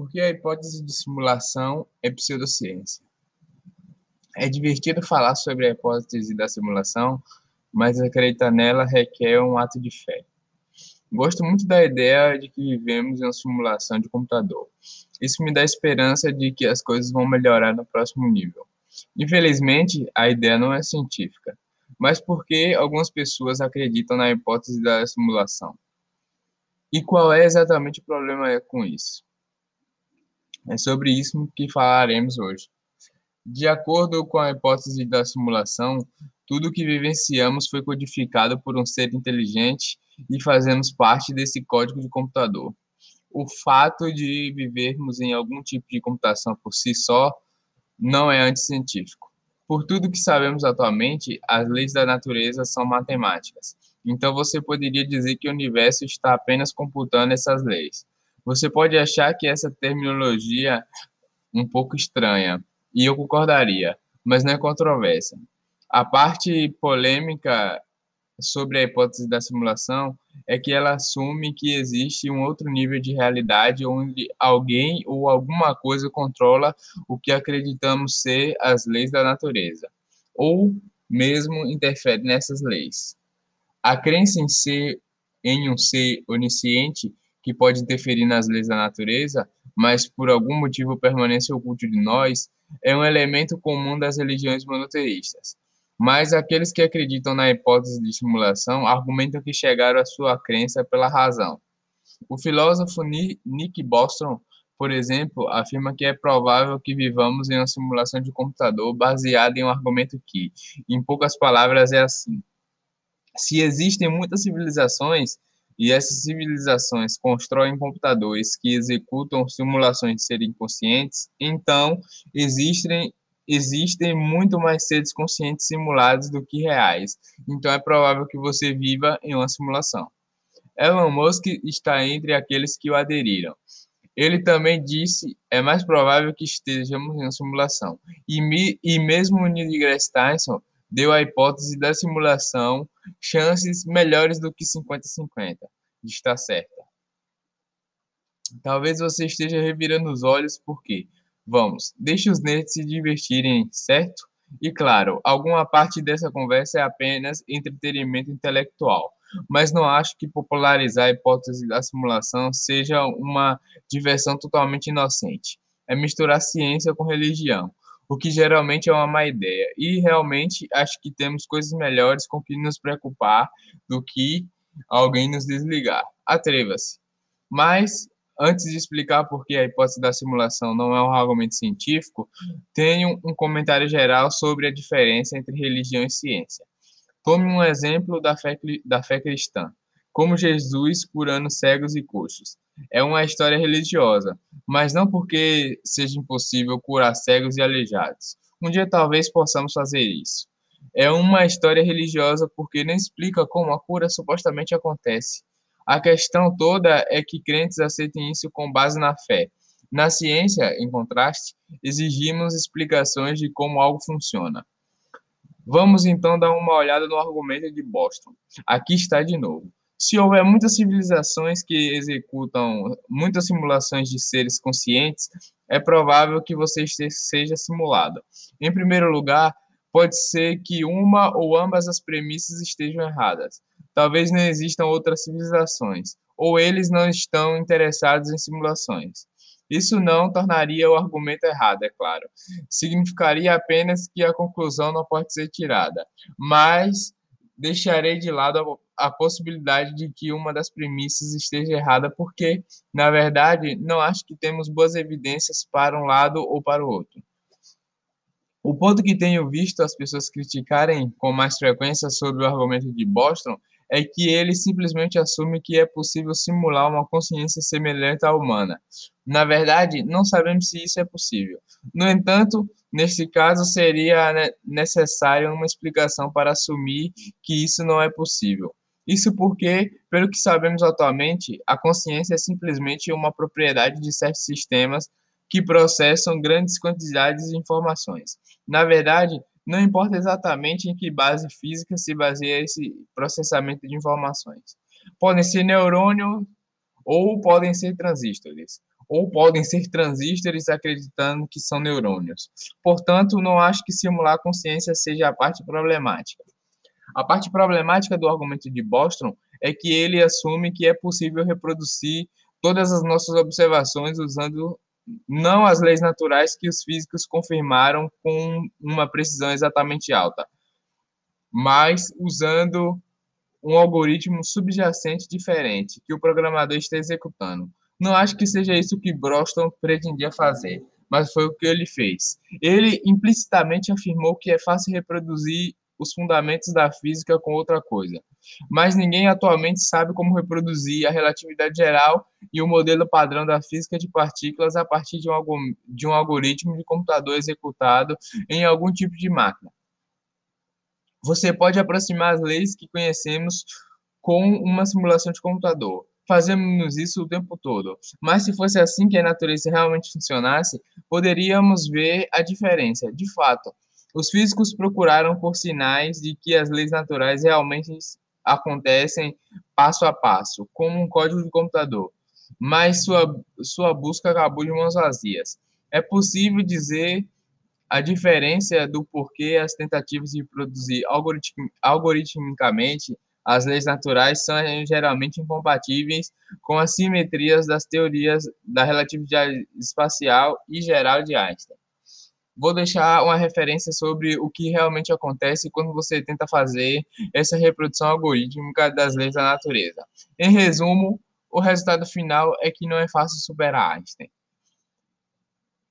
Porque a hipótese de simulação é pseudociência. É divertido falar sobre a hipótese da simulação, mas acreditar nela requer um ato de fé. Gosto muito da ideia de que vivemos em uma simulação de computador. Isso me dá esperança de que as coisas vão melhorar no próximo nível. Infelizmente, a ideia não é científica, mas porque algumas pessoas acreditam na hipótese da simulação. E qual é exatamente o problema com isso? É sobre isso que falaremos hoje. De acordo com a hipótese da simulação, tudo que vivenciamos foi codificado por um ser inteligente e fazemos parte desse código de computador. O fato de vivermos em algum tipo de computação por si só não é anticientífico. Por tudo que sabemos atualmente, as leis da natureza são matemáticas. Então você poderia dizer que o universo está apenas computando essas leis. Você pode achar que essa terminologia é um pouco estranha, e eu concordaria, mas não é controvérsia. A parte polêmica sobre a hipótese da simulação é que ela assume que existe um outro nível de realidade onde alguém ou alguma coisa controla o que acreditamos ser as leis da natureza, ou mesmo interfere nessas leis. A crença em ser em um ser onisciente que pode interferir nas leis da natureza, mas por algum motivo permanece oculto de nós, é um elemento comum das religiões monoteístas. Mas aqueles que acreditam na hipótese de simulação argumentam que chegaram à sua crença pela razão. O filósofo Nick Bostrom, por exemplo, afirma que é provável que vivamos em uma simulação de computador baseada em um argumento que, em poucas palavras, é assim: se existem muitas civilizações e essas civilizações constroem computadores que executam simulações de seres inconscientes, então existem existem muito mais seres conscientes simulados do que reais. Então é provável que você viva em uma simulação. Elon Musk está entre aqueles que o aderiram. Ele também disse: é mais provável que estejamos em uma simulação. E, me, e mesmo Neil deGrasse Tyson deu à hipótese da simulação chances melhores do que 50-50 de estar certa. Talvez você esteja revirando os olhos porque, vamos, deixe os nerds se divertirem, certo? E claro, alguma parte dessa conversa é apenas entretenimento intelectual, mas não acho que popularizar a hipótese da simulação seja uma diversão totalmente inocente. É misturar ciência com religião, o que geralmente é uma má ideia. E realmente acho que temos coisas melhores com que nos preocupar do que alguém nos desligar. Atreva-se. Mas, antes de explicar por que a hipótese da simulação não é um argumento científico, tenho um comentário geral sobre a diferença entre religião e ciência. Tome um exemplo da fé, da fé cristã, como Jesus curando cegos e coxos é uma história religiosa, mas não porque seja impossível curar cegos e aleijados. Um dia talvez possamos fazer isso. É uma história religiosa porque não explica como a cura supostamente acontece. A questão toda é que crentes aceitem isso com base na fé. Na ciência, em contraste, exigimos explicações de como algo funciona. Vamos então dar uma olhada no argumento de Boston. Aqui está de novo. Se houver muitas civilizações que executam muitas simulações de seres conscientes, é provável que você seja simulado. Em primeiro lugar, pode ser que uma ou ambas as premissas estejam erradas. Talvez não existam outras civilizações, ou eles não estão interessados em simulações. Isso não tornaria o argumento errado, é claro. Significaria apenas que a conclusão não pode ser tirada. Mas deixarei de lado a, a, possibilidade de que uma das premissas esteja errada, porque, na verdade, não acho que temos boas evidências para um lado ou para o outro. O ponto que tenho visto as pessoas criticarem com mais frequência sobre o argumento de Boston é que ele simplesmente assume que é possível simular uma consciência semelhante à humana. Na verdade, não sabemos se isso é possível. No entanto, neste caso, seria necessária uma explicação para assumir que isso não é possível. Isso porque, pelo que sabemos atualmente, a consciência é simplesmente uma propriedade de certos sistemas que processam grandes quantidades de informações. Na verdade, não importa exatamente em que base física se baseia esse processamento de informações. Podem ser neurônios ou podem ser transistores. ou podem ser transistores acreditando que são neurônios. Portanto, não acho que simular consciência seja a parte problemática. A parte problemática do argumento de Bostrom é que ele assume que é possível reproduzir todas as nossas observações usando não as leis naturais que os físicos confirmaram com uma precisão exatamente alta, mas usando um algoritmo subjacente diferente que o programador está executando. Não acho que seja isso que Broston pretendia fazer, mas foi o que ele fez. Ele implicitamente afirmou que é fácil reproduzir os fundamentos da física com outra coisa. Mas ninguém atualmente sabe como reproduzir a relatividade geral e o modelo padrão da física de partículas a partir de um, de um algoritmo de computador executado em algum tipo de máquina. Você pode aproximar as leis que conhecemos com uma simulação de computador. Fazemos isso o tempo todo. Mas se fosse assim que a natureza realmente funcionasse, poderíamos ver a diferença. De fato, os físicos procuraram por sinais de que as leis naturais realmente acontecem passo a passo, como um código de computador, mas sua, sua busca acabou de mãos vazias. É possível dizer a diferença do porquê as tentativas de produzir algoritm, algoritmicamente as leis naturais são geralmente incompatíveis com as simetrias das teorias da relatividade espacial e geral de Einstein. Vou deixar uma referência sobre o que realmente acontece quando você tenta fazer essa reprodução algorítmica das leis da natureza. Em resumo, o resultado final é que não é fácil superar Einstein.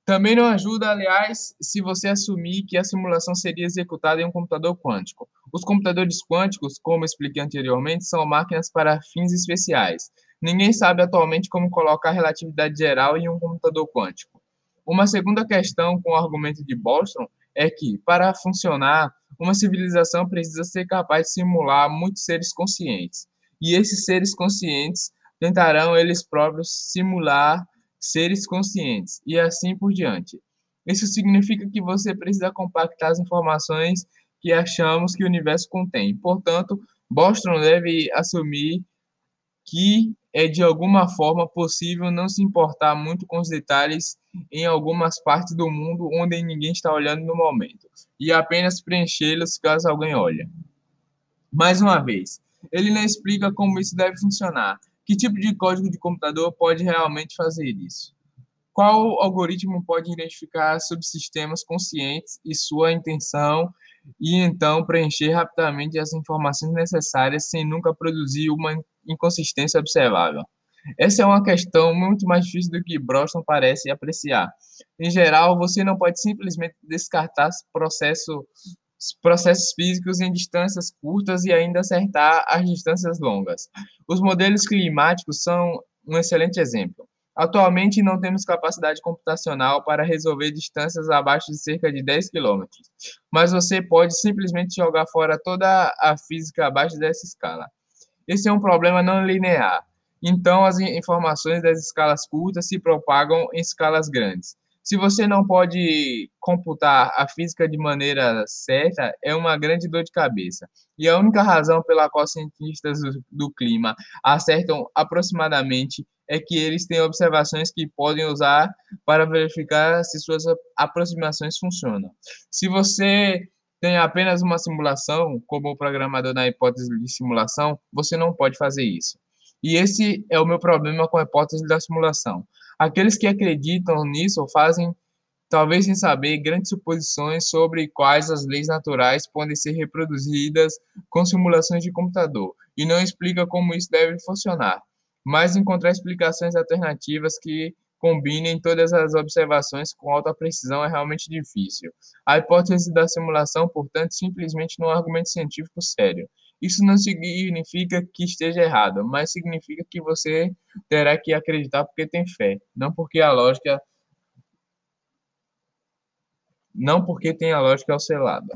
Também não ajuda, aliás, se você assumir que a simulação seria executada em um computador quântico. Os computadores quânticos, como expliquei anteriormente, são máquinas para fins especiais. Ninguém sabe atualmente como colocar a relatividade geral em um computador quântico. Uma segunda questão com o argumento de Bostrom é que, para funcionar, uma civilização precisa ser capaz de simular muitos seres conscientes. E esses seres conscientes tentarão eles próprios simular seres conscientes, e assim por diante. Isso significa que você precisa compactar as informações que achamos que o universo contém. Portanto, Bostrom deve assumir que é de alguma forma possível não se importar muito com os detalhes em algumas partes do mundo onde ninguém está olhando no momento, e apenas preenchê-los caso alguém olhe. Mais uma vez, ele não explica como isso deve funcionar, que tipo de código de computador pode realmente fazer isso? Qual algoritmo pode identificar subsistemas conscientes e sua intenção e então preencher rapidamente as informações necessárias sem nunca produzir uma inconsistência observável? Essa é uma questão muito mais difícil do que Broston parece apreciar. Em geral, você não pode simplesmente descartar processo processos físicos em distâncias curtas e ainda acertar as distâncias longas. Os modelos climáticos são um excelente exemplo. Atualmente não temos capacidade computacional para resolver distâncias abaixo de cerca de 10 km, mas você pode simplesmente jogar fora toda a física abaixo dessa escala. Esse é um problema não linear. Então, as informações das escalas curtas se propagam em escalas grandes. Se você não pode computar a física de maneira certa, é uma grande dor de cabeça. E a única razão pela qual cientistas do, clima acertam aproximadamente é que eles têm observações que podem usar para verificar se suas aproximações funcionam. Se você tem apenas uma simulação, como o programador na hipótese de simulação, você não pode fazer isso. E esse é o meu problema com a hipótese da simulação. Aqueles que acreditam nisso fazem, talvez sem saber, grandes suposições sobre quais as leis naturais podem ser reproduzidas com simulações de computador, e não explica como isso deve funcionar. Mas encontrar explicações alternativas que combinem todas as observações com alta precisão é realmente difícil. A hipótese da simulação, portanto, simplesmente não é um argumento científico sério. Isso não significa que esteja errado, mas significa que você terá que acreditar porque tem fé, não porque a lógica não porque tem a lógica ao seu lado.